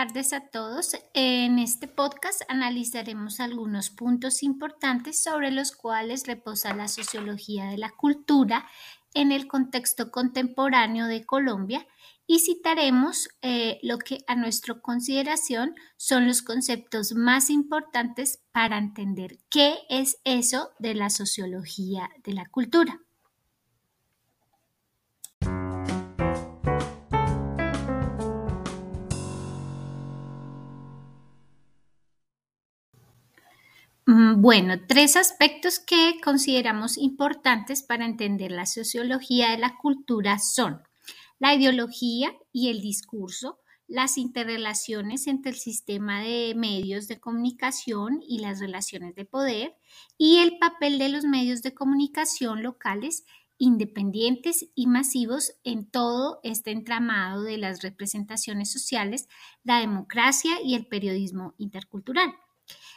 tardes a todos. En este podcast analizaremos algunos puntos importantes sobre los cuales reposa la sociología de la cultura en el contexto contemporáneo de Colombia y citaremos eh, lo que a nuestra consideración son los conceptos más importantes para entender qué es eso de la sociología de la cultura. Bueno, tres aspectos que consideramos importantes para entender la sociología de la cultura son la ideología y el discurso, las interrelaciones entre el sistema de medios de comunicación y las relaciones de poder y el papel de los medios de comunicación locales independientes y masivos en todo este entramado de las representaciones sociales, la democracia y el periodismo intercultural.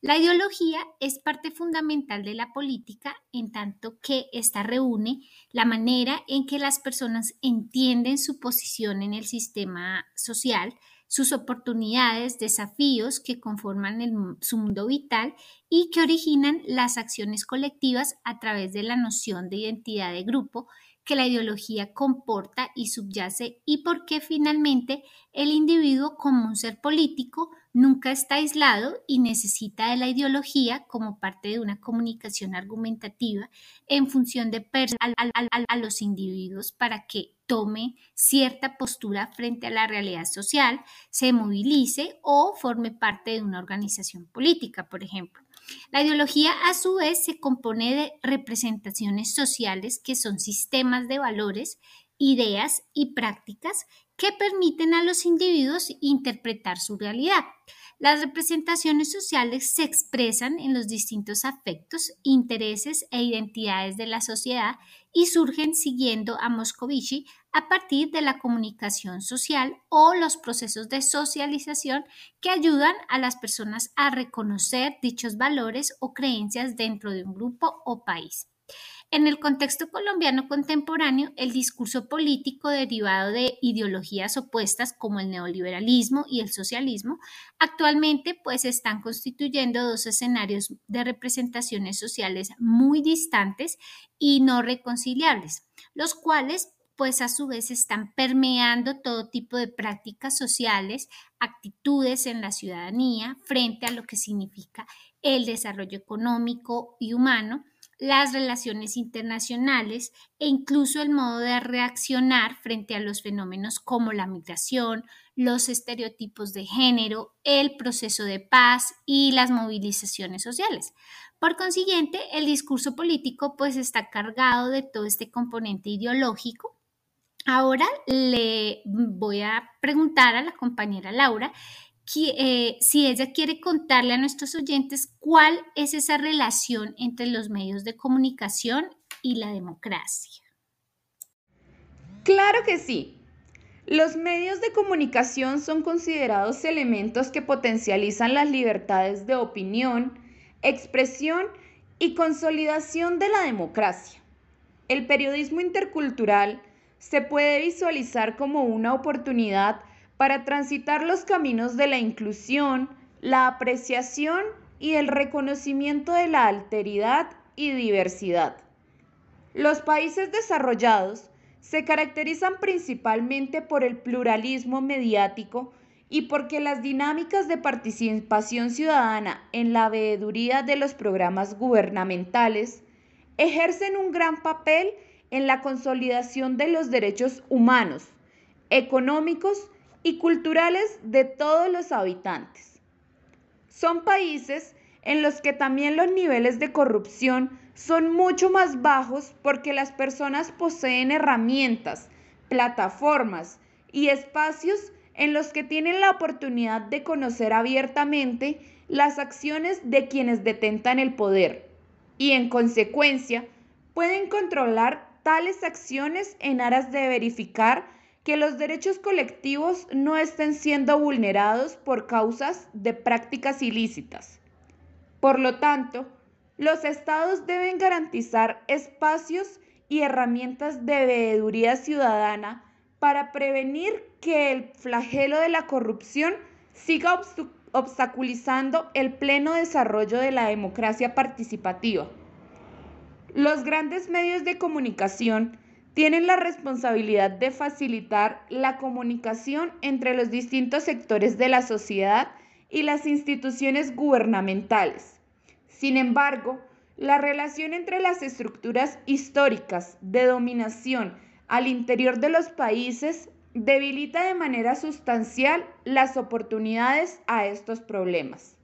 La ideología es parte fundamental de la política en tanto que ésta reúne la manera en que las personas entienden su posición en el sistema social, sus oportunidades, desafíos que conforman su mundo vital y que originan las acciones colectivas a través de la noción de identidad de grupo que la ideología comporta y subyace y por qué finalmente el individuo como un ser político nunca está aislado y necesita de la ideología como parte de una comunicación argumentativa en función de a, a los individuos para que tome cierta postura frente a la realidad social, se movilice o forme parte de una organización política, por ejemplo. La ideología a su vez se compone de representaciones sociales que son sistemas de valores, ideas y prácticas que permiten a los individuos interpretar su realidad. Las representaciones sociales se expresan en los distintos afectos, intereses e identidades de la sociedad y surgen siguiendo a Moscovici a partir de la comunicación social o los procesos de socialización que ayudan a las personas a reconocer dichos valores o creencias dentro de un grupo o país. En el contexto colombiano contemporáneo, el discurso político derivado de ideologías opuestas como el neoliberalismo y el socialismo actualmente pues están constituyendo dos escenarios de representaciones sociales muy distantes y no reconciliables, los cuales pues a su vez están permeando todo tipo de prácticas sociales, actitudes en la ciudadanía frente a lo que significa el desarrollo económico y humano las relaciones internacionales e incluso el modo de reaccionar frente a los fenómenos como la migración, los estereotipos de género, el proceso de paz y las movilizaciones sociales. Por consiguiente, el discurso político pues está cargado de todo este componente ideológico. Ahora le voy a preguntar a la compañera Laura eh, si ella quiere contarle a nuestros oyentes cuál es esa relación entre los medios de comunicación y la democracia. Claro que sí. Los medios de comunicación son considerados elementos que potencializan las libertades de opinión, expresión y consolidación de la democracia. El periodismo intercultural se puede visualizar como una oportunidad para transitar los caminos de la inclusión, la apreciación y el reconocimiento de la alteridad y diversidad. Los países desarrollados se caracterizan principalmente por el pluralismo mediático y porque las dinámicas de participación ciudadana en la veeduría de los programas gubernamentales ejercen un gran papel en la consolidación de los derechos humanos, económicos y culturales de todos los habitantes. Son países en los que también los niveles de corrupción son mucho más bajos porque las personas poseen herramientas, plataformas y espacios en los que tienen la oportunidad de conocer abiertamente las acciones de quienes detentan el poder y en consecuencia pueden controlar tales acciones en aras de verificar que los derechos colectivos no estén siendo vulnerados por causas de prácticas ilícitas. Por lo tanto, los estados deben garantizar espacios y herramientas de veeduría ciudadana para prevenir que el flagelo de la corrupción siga obstaculizando el pleno desarrollo de la democracia participativa. Los grandes medios de comunicación tienen la responsabilidad de facilitar la comunicación entre los distintos sectores de la sociedad y las instituciones gubernamentales. Sin embargo, la relación entre las estructuras históricas de dominación al interior de los países debilita de manera sustancial las oportunidades a estos problemas.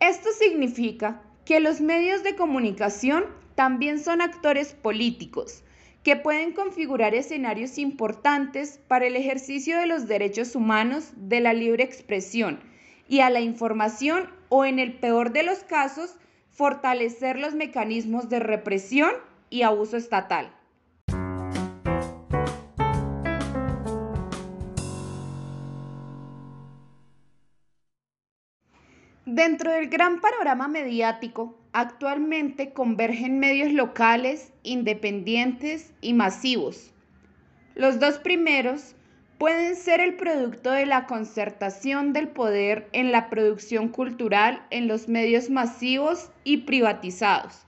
Esto significa que los medios de comunicación también son actores políticos que pueden configurar escenarios importantes para el ejercicio de los derechos humanos, de la libre expresión y a la información o en el peor de los casos, fortalecer los mecanismos de represión y abuso estatal. Dentro del gran panorama mediático, actualmente convergen medios locales, independientes y masivos. Los dos primeros pueden ser el producto de la concertación del poder en la producción cultural en los medios masivos y privatizados,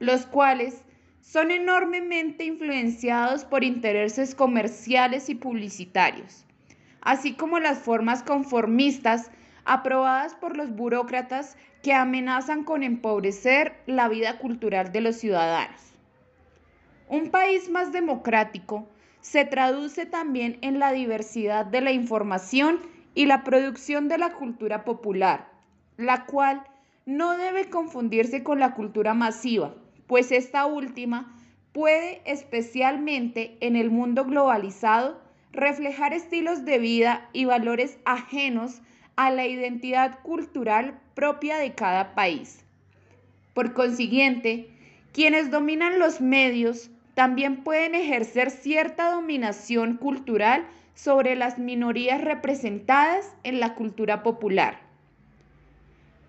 los cuales son enormemente influenciados por intereses comerciales y publicitarios, así como las formas conformistas aprobadas por los burócratas que amenazan con empobrecer la vida cultural de los ciudadanos. Un país más democrático se traduce también en la diversidad de la información y la producción de la cultura popular, la cual no debe confundirse con la cultura masiva, pues esta última puede, especialmente en el mundo globalizado, reflejar estilos de vida y valores ajenos a la identidad cultural propia de cada país. Por consiguiente, quienes dominan los medios también pueden ejercer cierta dominación cultural sobre las minorías representadas en la cultura popular.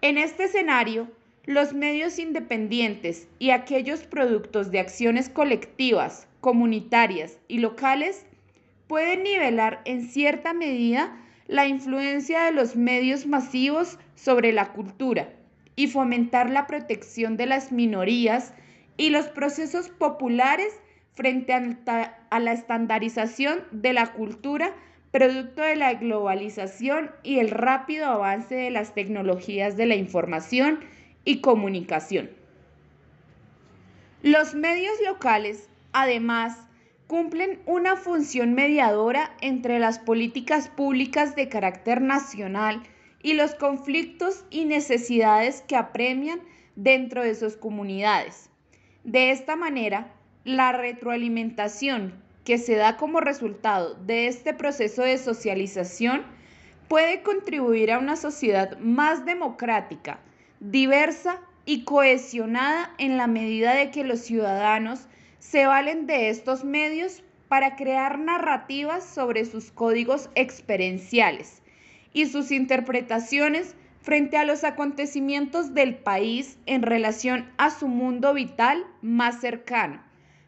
En este escenario, los medios independientes y aquellos productos de acciones colectivas, comunitarias y locales pueden nivelar en cierta medida la influencia de los medios masivos sobre la cultura y fomentar la protección de las minorías y los procesos populares frente a la estandarización de la cultura producto de la globalización y el rápido avance de las tecnologías de la información y comunicación. Los medios locales, además, cumplen una función mediadora entre las políticas públicas de carácter nacional y los conflictos y necesidades que apremian dentro de sus comunidades. De esta manera, la retroalimentación que se da como resultado de este proceso de socialización puede contribuir a una sociedad más democrática, diversa y cohesionada en la medida de que los ciudadanos se valen de estos medios para crear narrativas sobre sus códigos experienciales y sus interpretaciones frente a los acontecimientos del país en relación a su mundo vital más cercano,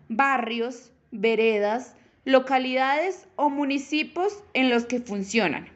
barrios, veredas, localidades o municipios en los que funcionan.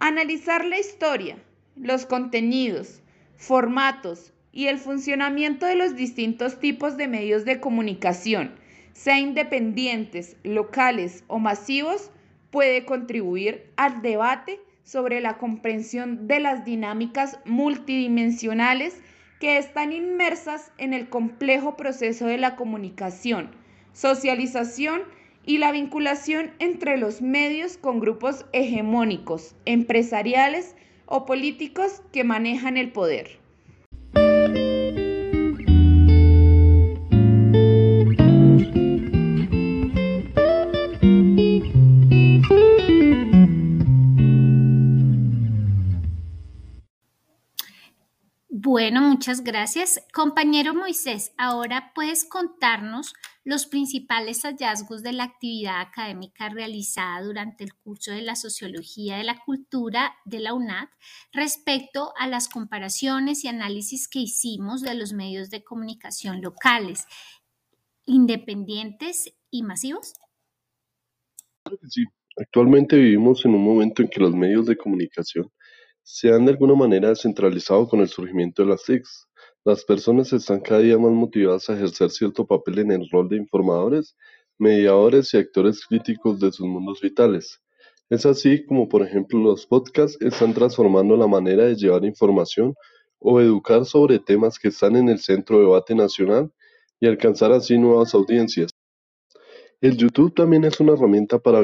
Analizar la historia, los contenidos, formatos y el funcionamiento de los distintos tipos de medios de comunicación, sea independientes, locales o masivos, puede contribuir al debate sobre la comprensión de las dinámicas multidimensionales que están inmersas en el complejo proceso de la comunicación, socialización y la vinculación entre los medios con grupos hegemónicos, empresariales o políticos que manejan el poder. Muchas gracias. Compañero Moisés, ahora puedes contarnos los principales hallazgos de la actividad académica realizada durante el curso de la Sociología de la Cultura de la UNAD respecto a las comparaciones y análisis que hicimos de los medios de comunicación locales, independientes y masivos. Sí. Actualmente vivimos en un momento en que los medios de comunicación se han de alguna manera descentralizado con el surgimiento de las TICs. Las personas están cada día más motivadas a ejercer cierto papel en el rol de informadores, mediadores y actores críticos de sus mundos vitales. Es así como, por ejemplo, los podcasts están transformando la manera de llevar información o educar sobre temas que están en el centro de debate nacional y alcanzar así nuevas audiencias. El YouTube también es una herramienta para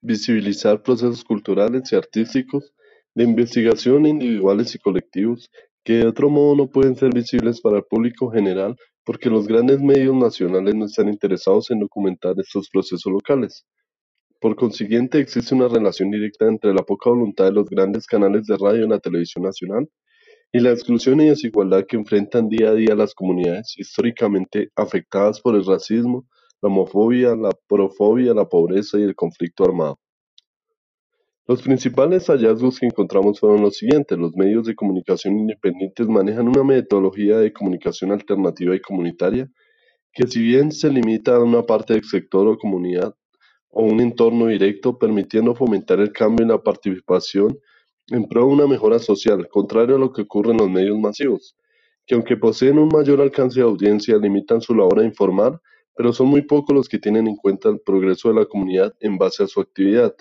visibilizar procesos culturales y artísticos de investigación individuales y colectivos que de otro modo no pueden ser visibles para el público general porque los grandes medios nacionales no están interesados en documentar estos procesos locales. Por consiguiente, existe una relación directa entre la poca voluntad de los grandes canales de radio en la televisión nacional y la exclusión y desigualdad que enfrentan día a día las comunidades históricamente afectadas por el racismo, la homofobia, la profobia, la pobreza y el conflicto armado. Los principales hallazgos que encontramos fueron los siguientes. Los medios de comunicación independientes manejan una metodología de comunicación alternativa y comunitaria que si bien se limita a una parte del sector o comunidad o un entorno directo, permitiendo fomentar el cambio y la participación en pro de una mejora social, contrario a lo que ocurre en los medios masivos, que aunque poseen un mayor alcance de audiencia, limitan su labor a informar, pero son muy pocos los que tienen en cuenta el progreso de la comunidad en base a su actividad.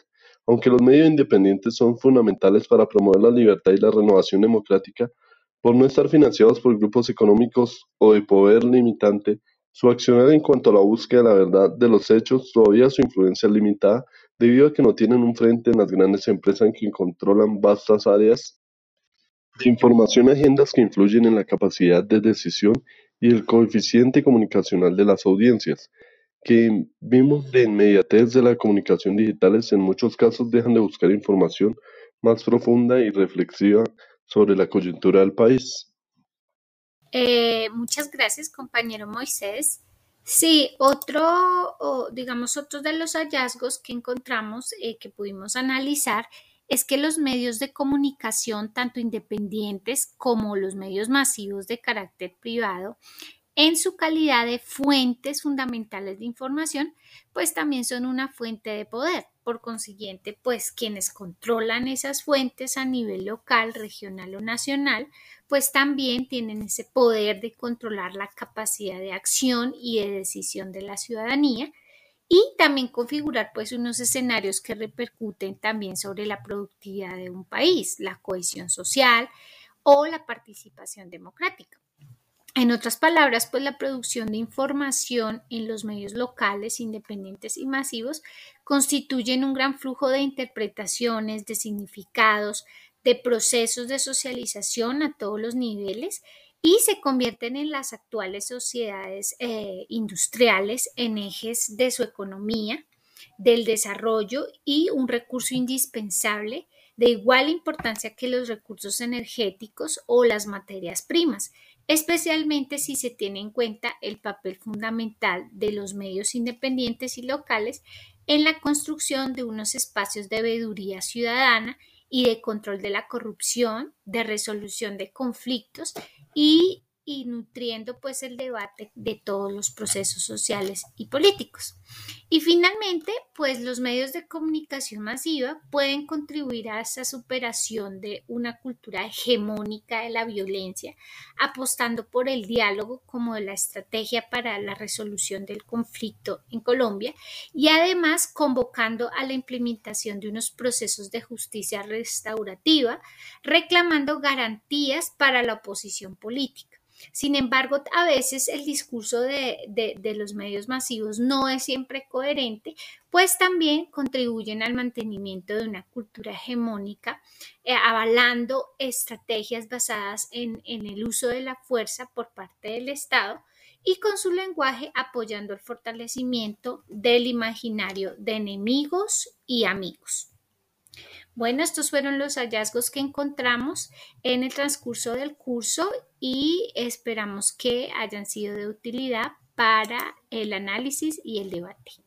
Aunque los medios independientes son fundamentales para promover la libertad y la renovación democrática, por no estar financiados por grupos económicos o de poder limitante, su accionar en cuanto a la búsqueda de la verdad de los hechos todavía su influencia es limitada debido a que no tienen un frente en las grandes empresas que controlan vastas áreas de información y agendas que influyen en la capacidad de decisión y el coeficiente comunicacional de las audiencias que vimos de inmediatez de la comunicación digitales en muchos casos dejan de buscar información más profunda y reflexiva sobre la coyuntura del país. Eh, muchas gracias, compañero Moisés. Sí, otro, digamos, otro de los hallazgos que encontramos, eh, que pudimos analizar, es que los medios de comunicación, tanto independientes como los medios masivos de carácter privado, en su calidad de fuentes fundamentales de información, pues también son una fuente de poder. Por consiguiente, pues quienes controlan esas fuentes a nivel local, regional o nacional, pues también tienen ese poder de controlar la capacidad de acción y de decisión de la ciudadanía y también configurar pues unos escenarios que repercuten también sobre la productividad de un país, la cohesión social o la participación democrática. En otras palabras, pues la producción de información en los medios locales, independientes y masivos constituyen un gran flujo de interpretaciones, de significados, de procesos de socialización a todos los niveles y se convierten en las actuales sociedades eh, industriales en ejes de su economía, del desarrollo y un recurso indispensable de igual importancia que los recursos energéticos o las materias primas, especialmente si se tiene en cuenta el papel fundamental de los medios independientes y locales en la construcción de unos espacios de veeduría ciudadana y de control de la corrupción, de resolución de conflictos y y nutriendo pues el debate de todos los procesos sociales y políticos. Y finalmente, pues los medios de comunicación masiva pueden contribuir a esa superación de una cultura hegemónica de la violencia, apostando por el diálogo como la estrategia para la resolución del conflicto en Colombia y además convocando a la implementación de unos procesos de justicia restaurativa, reclamando garantías para la oposición política. Sin embargo, a veces el discurso de, los medios masivos no es siempre coherente, pues también contribuyen al mantenimiento de una cultura hegemónica, eh, avalando estrategias basadas en, en el uso de la fuerza por parte del Estado y con su lenguaje apoyando el fortalecimiento del imaginario de enemigos y amigos. Bueno, estos fueron los hallazgos que encontramos en el transcurso del curso y esperamos que hayan sido de utilidad para el análisis y el debate.